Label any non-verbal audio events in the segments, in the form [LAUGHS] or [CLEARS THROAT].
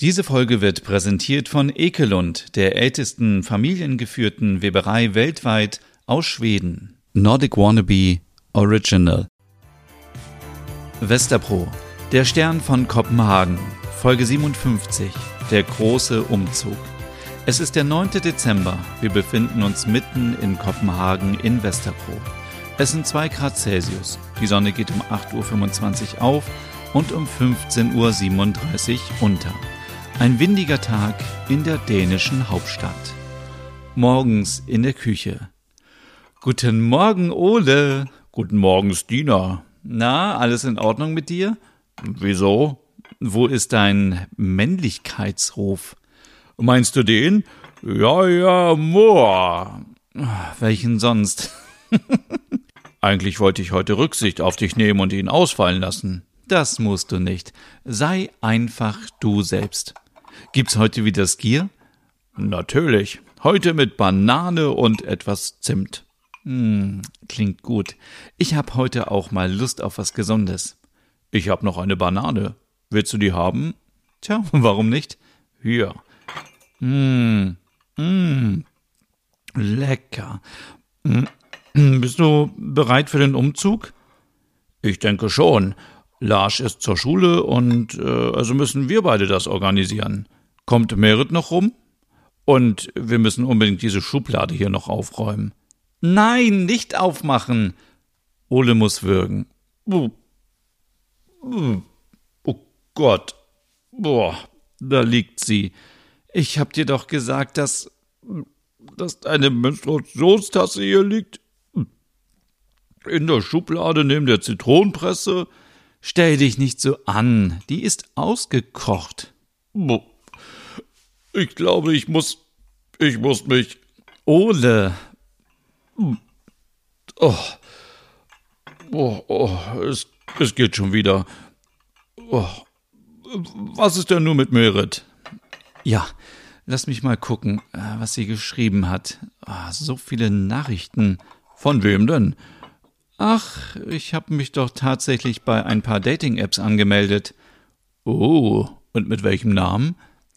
Diese Folge wird präsentiert von Ekelund, der ältesten familiengeführten Weberei weltweit aus Schweden. Nordic Wannabe Original. Westerpro, der Stern von Kopenhagen, Folge 57, der große Umzug. Es ist der 9. Dezember. Wir befinden uns mitten in Kopenhagen in Westerpro. Es sind 2 Grad Celsius. Die Sonne geht um 8.25 Uhr auf und um 15.37 Uhr unter. Ein windiger Tag in der dänischen Hauptstadt. Morgens in der Küche. Guten Morgen, Ole. Guten Morgen, Stina. Na, alles in Ordnung mit dir? Wieso? Wo ist dein Männlichkeitsruf? Meinst du den? Ja, ja, Moor. Welchen sonst? [LAUGHS] Eigentlich wollte ich heute Rücksicht auf dich nehmen und ihn ausfallen lassen. Das musst du nicht. Sei einfach du selbst. Gibt's heute wieder Skier? Natürlich. Heute mit Banane und etwas Zimt. Hm, klingt gut. Ich hab heute auch mal Lust auf was Gesundes. Ich hab noch eine Banane. Willst du die haben? Tja, [LAUGHS] warum nicht? Hier. Hm, hm, lecker. Hm, [CLEARS THROAT] bist du bereit für den Umzug? Ich denke schon. Lars ist zur Schule und äh, also müssen wir beide das organisieren. Kommt Merit noch rum? Und wir müssen unbedingt diese Schublade hier noch aufräumen. Nein, nicht aufmachen. Ole muss würgen. Oh Gott. Boah, da liegt sie. Ich hab dir doch gesagt, dass, dass deine Menstruationstasse hier liegt. In der Schublade neben der Zitronenpresse. Stell dich nicht so an, die ist ausgekocht. Ich glaube, ich muss, ich muss mich. Ole. Oh. Oh, oh, es, es geht schon wieder. Oh. Was ist denn nur mit Merit? Ja, lass mich mal gucken, äh, was sie geschrieben hat. Oh, so viele Nachrichten. Von wem denn? Ach, ich habe mich doch tatsächlich bei ein paar Dating-Apps angemeldet. Oh, und mit welchem Namen?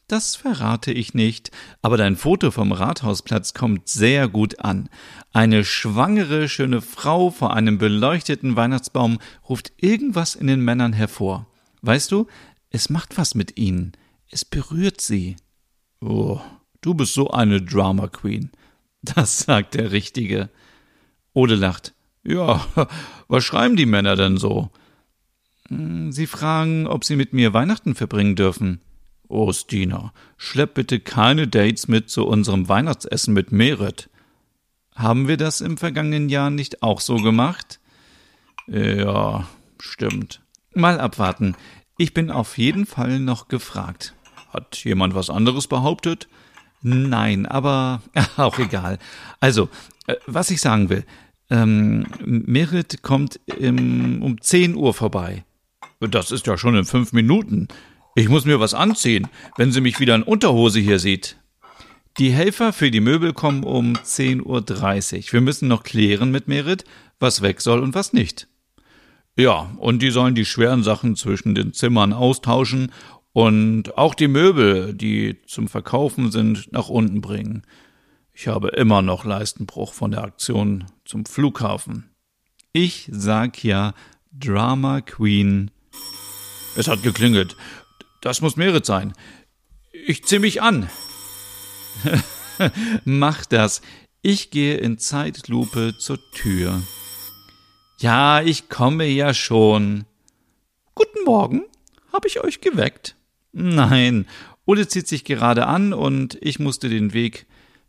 Das verrate ich nicht, aber dein Foto vom Rathausplatz kommt sehr gut an. Eine schwangere, schöne Frau vor einem beleuchteten Weihnachtsbaum ruft irgendwas in den Männern hervor. Weißt du, es macht was mit ihnen. Es berührt sie. Oh, du bist so eine Drama Queen. Das sagt der Richtige. Ode lacht. Ja, [LAUGHS] was schreiben die Männer denn so? Hm, sie fragen, ob sie mit mir Weihnachten verbringen dürfen. Oh, Stina, schlepp bitte keine Dates mit zu unserem Weihnachtsessen mit Merit. Haben wir das im vergangenen Jahr nicht auch so gemacht? Ja, stimmt. Mal abwarten. Ich bin auf jeden Fall noch gefragt. Hat jemand was anderes behauptet? Nein, aber [LAUGHS] auch egal. Also, äh, was ich sagen will, ähm, Merit kommt im, um 10 Uhr vorbei. Das ist ja schon in fünf Minuten. Ich muss mir was anziehen, wenn sie mich wieder in Unterhose hier sieht. Die Helfer für die Möbel kommen um 10.30 Uhr. Wir müssen noch klären mit Merit, was weg soll und was nicht. Ja, und die sollen die schweren Sachen zwischen den Zimmern austauschen und auch die Möbel, die zum Verkaufen sind, nach unten bringen. Ich habe immer noch Leistenbruch von der Aktion zum Flughafen. Ich sag ja Drama Queen. Es hat geklingelt. Das muss Merit sein. Ich zieh mich an. [LAUGHS] Mach das. Ich gehe in Zeitlupe zur Tür. Ja, ich komme ja schon. Guten Morgen. Hab ich euch geweckt? Nein. Ole zieht sich gerade an und ich musste den Weg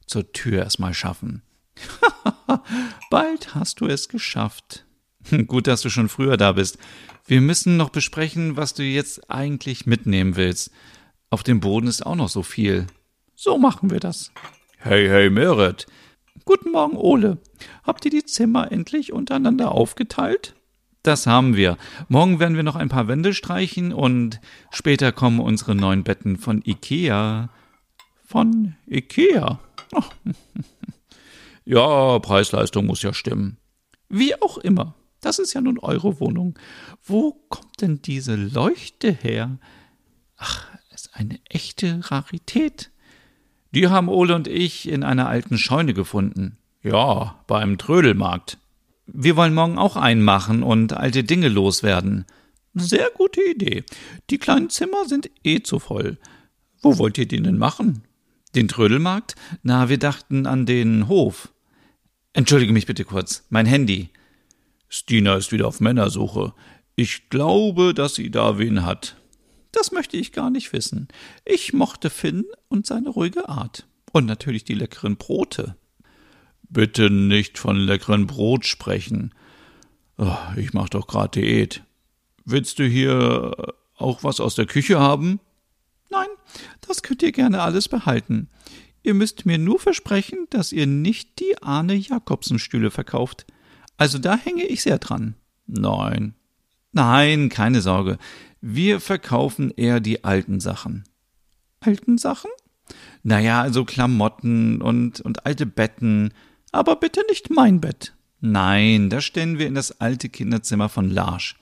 zur Tür erstmal schaffen. [LAUGHS] Bald hast du es geschafft. [LAUGHS] Gut, dass du schon früher da bist. Wir müssen noch besprechen, was du jetzt eigentlich mitnehmen willst. Auf dem Boden ist auch noch so viel. So machen wir das. Hey, hey, Merit. Guten Morgen, Ole. Habt ihr die Zimmer endlich untereinander aufgeteilt? Das haben wir. Morgen werden wir noch ein paar Wände streichen und später kommen unsere neuen Betten von Ikea. Von Ikea? [LAUGHS] Ja, Preis-Leistung muss ja stimmen. Wie auch immer. Das ist ja nun eure Wohnung. Wo kommt denn diese Leuchte her? Ach, ist eine echte Rarität. Die haben Ole und ich in einer alten Scheune gefunden. Ja, beim Trödelmarkt. Wir wollen morgen auch einen machen und alte Dinge loswerden. Sehr gute Idee. Die kleinen Zimmer sind eh zu voll. Wo wollt ihr den denn machen? Den Trödelmarkt? Na, wir dachten an den Hof. Entschuldige mich bitte kurz. Mein Handy. Stina ist wieder auf Männersuche. Ich glaube, dass sie da wen hat. Das möchte ich gar nicht wissen. Ich mochte Finn und seine ruhige Art. Und natürlich die leckeren Brote. Bitte nicht von leckeren Brot sprechen. Oh, ich mach doch grad Diät. Willst du hier auch was aus der Küche haben? Das könnt ihr gerne alles behalten. Ihr müsst mir nur versprechen, dass ihr nicht die Arne Jakobsen Stühle verkauft. Also da hänge ich sehr dran. Nein. Nein, keine Sorge. Wir verkaufen eher die alten Sachen. Alten Sachen? Naja, also Klamotten und, und alte Betten. Aber bitte nicht mein Bett. Nein, das stellen wir in das alte Kinderzimmer von Larsch.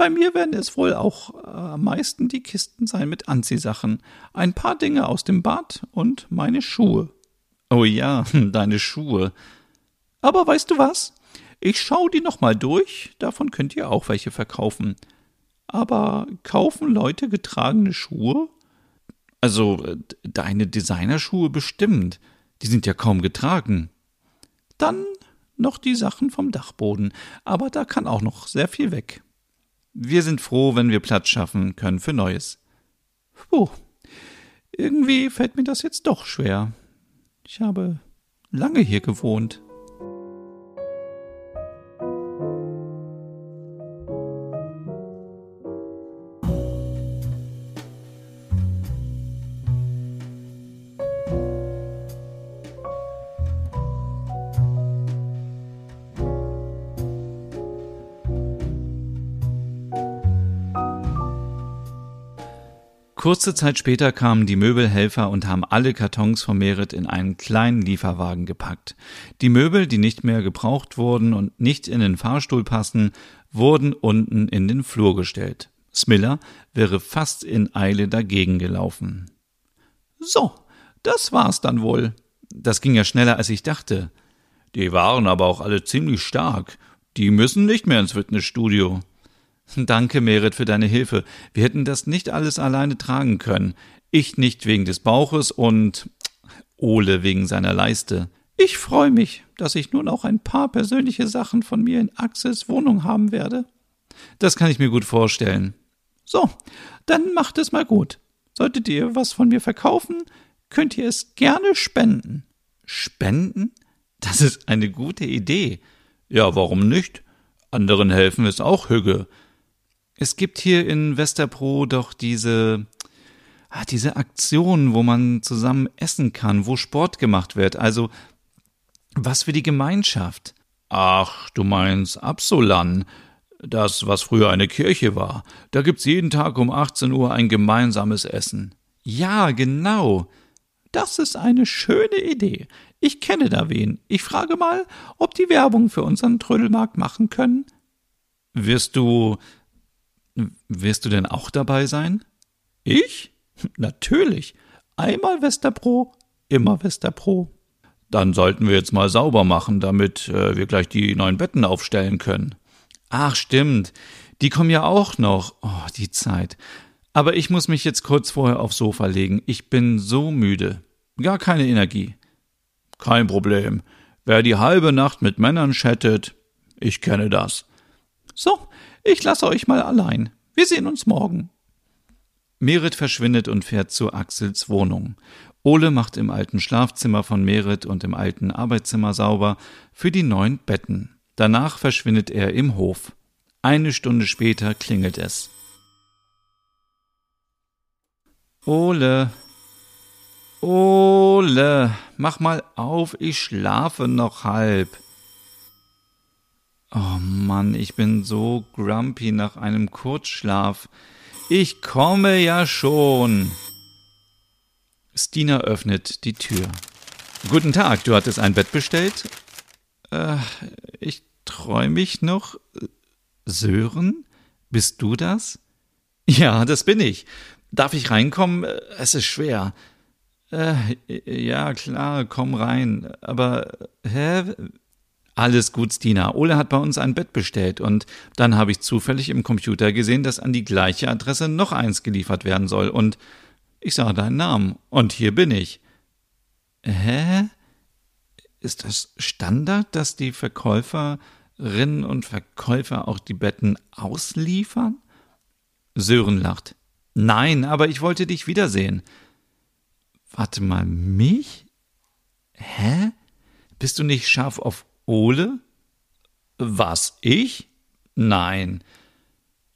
Bei mir werden es wohl auch äh, am meisten die Kisten sein mit Anziehsachen, ein paar Dinge aus dem Bad und meine Schuhe. Oh ja, deine Schuhe. Aber weißt du was? Ich schau die noch mal durch, davon könnt ihr auch welche verkaufen. Aber kaufen Leute getragene Schuhe? Also, äh, deine Designerschuhe bestimmt. Die sind ja kaum getragen. Dann noch die Sachen vom Dachboden, aber da kann auch noch sehr viel weg. Wir sind froh, wenn wir Platz schaffen können für Neues. Puh, irgendwie fällt mir das jetzt doch schwer. Ich habe lange hier gewohnt. Kurze Zeit später kamen die Möbelhelfer und haben alle Kartons von Merit in einen kleinen Lieferwagen gepackt. Die Möbel, die nicht mehr gebraucht wurden und nicht in den Fahrstuhl passen, wurden unten in den Flur gestellt. Smiller wäre fast in Eile dagegen gelaufen. So, das war's dann wohl. Das ging ja schneller, als ich dachte. Die waren aber auch alle ziemlich stark. Die müssen nicht mehr ins Fitnessstudio. Danke, Merit, für deine Hilfe. Wir hätten das nicht alles alleine tragen können. Ich nicht wegen des Bauches und Ole wegen seiner Leiste. Ich freue mich, dass ich nun auch ein paar persönliche Sachen von mir in Axels Wohnung haben werde. Das kann ich mir gut vorstellen. So, dann macht es mal gut. Solltet ihr was von mir verkaufen, könnt ihr es gerne spenden. Spenden? Das ist eine gute Idee. Ja, warum nicht? Anderen helfen ist auch Hüge. Es gibt hier in Westerpro doch diese, ah, diese Aktionen, wo man zusammen essen kann, wo Sport gemacht wird. Also was für die Gemeinschaft. Ach, du meinst Absolan. Das, was früher eine Kirche war. Da gibt's jeden Tag um 18 Uhr ein gemeinsames Essen. Ja, genau. Das ist eine schöne Idee. Ich kenne da wen. Ich frage mal, ob die Werbung für unseren Trödelmarkt machen können. Wirst du wirst du denn auch dabei sein? Ich? [LAUGHS] Natürlich. Einmal Westerpro, immer Westerpro. Dann sollten wir jetzt mal sauber machen, damit äh, wir gleich die neuen Betten aufstellen können. Ach, stimmt. Die kommen ja auch noch. Oh, die Zeit. Aber ich muss mich jetzt kurz vorher aufs Sofa legen. Ich bin so müde. Gar keine Energie. Kein Problem. Wer die halbe Nacht mit Männern chattet, ich kenne das. So, ich lasse euch mal allein. Wir sehen uns morgen. Merit verschwindet und fährt zu Axels Wohnung. Ole macht im alten Schlafzimmer von Merit und im alten Arbeitszimmer sauber für die neuen Betten. Danach verschwindet er im Hof. Eine Stunde später klingelt es. Ole. Ole, mach mal auf, ich schlafe noch halb. Oh Mann, ich bin so grumpy nach einem Kurzschlaf. Ich komme ja schon. Stina öffnet die Tür. Guten Tag, du hattest ein Bett bestellt? Äh, ich träume mich noch. Sören? Bist du das? Ja, das bin ich. Darf ich reinkommen? Es ist schwer. Äh, ja, klar, komm rein. Aber, hä? Alles gut, Stina. Ole hat bei uns ein Bett bestellt und dann habe ich zufällig im Computer gesehen, dass an die gleiche Adresse noch eins geliefert werden soll und ich sah deinen Namen und hier bin ich. Hä? Ist das Standard, dass die Verkäuferinnen und Verkäufer auch die Betten ausliefern? Sören lacht. Nein, aber ich wollte dich wiedersehen. Warte mal, mich? Hä? Bist du nicht scharf auf Ole? Was, ich? Nein.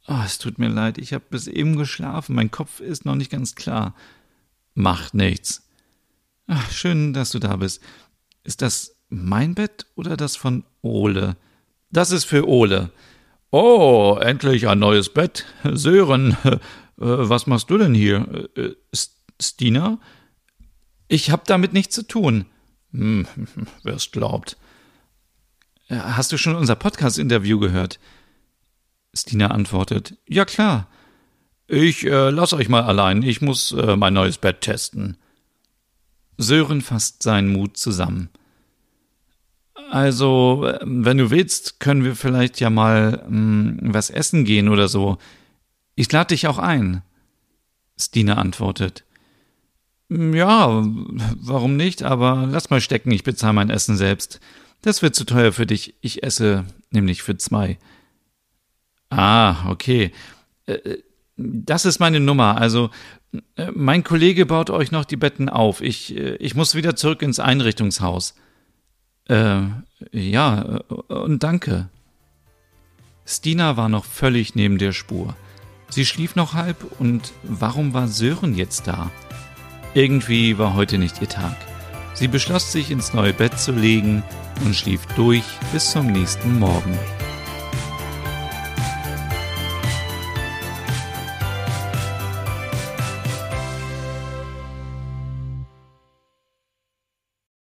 Oh, es tut mir leid, ich habe bis eben geschlafen, mein Kopf ist noch nicht ganz klar. Macht nichts. Ach, schön, dass du da bist. Ist das mein Bett oder das von Ole? Das ist für Ole. Oh, endlich ein neues Bett. Sören, [LAUGHS] äh, was machst du denn hier? Äh, Stina? Ich hab damit nichts zu tun. Hm, [LAUGHS] wer's glaubt. Äh, hast du schon unser Podcast-Interview gehört? Stina antwortet, ja klar. Ich äh, lass euch mal allein, ich muss äh, mein neues Bett testen. Sören fasst seinen Mut zusammen. Also, äh, wenn du willst, können wir vielleicht ja mal mh, hm, was essen gehen oder so. Ich lade dich auch ein. Stina antwortet. Ja, warum nicht, aber lass mal stecken, ich bezahle mein Essen selbst. Das wird zu teuer für dich. Ich esse nämlich für zwei. Ah, okay. Äh, das ist meine Nummer. Also, äh, mein Kollege baut euch noch die Betten auf. Ich, äh, ich muss wieder zurück ins Einrichtungshaus. Äh, ja, und danke. Stina war noch völlig neben der Spur. Sie schlief noch halb und warum war Sören jetzt da? Irgendwie war heute nicht ihr Tag. Sie beschloss sich ins neue Bett zu legen und schlief durch bis zum nächsten Morgen.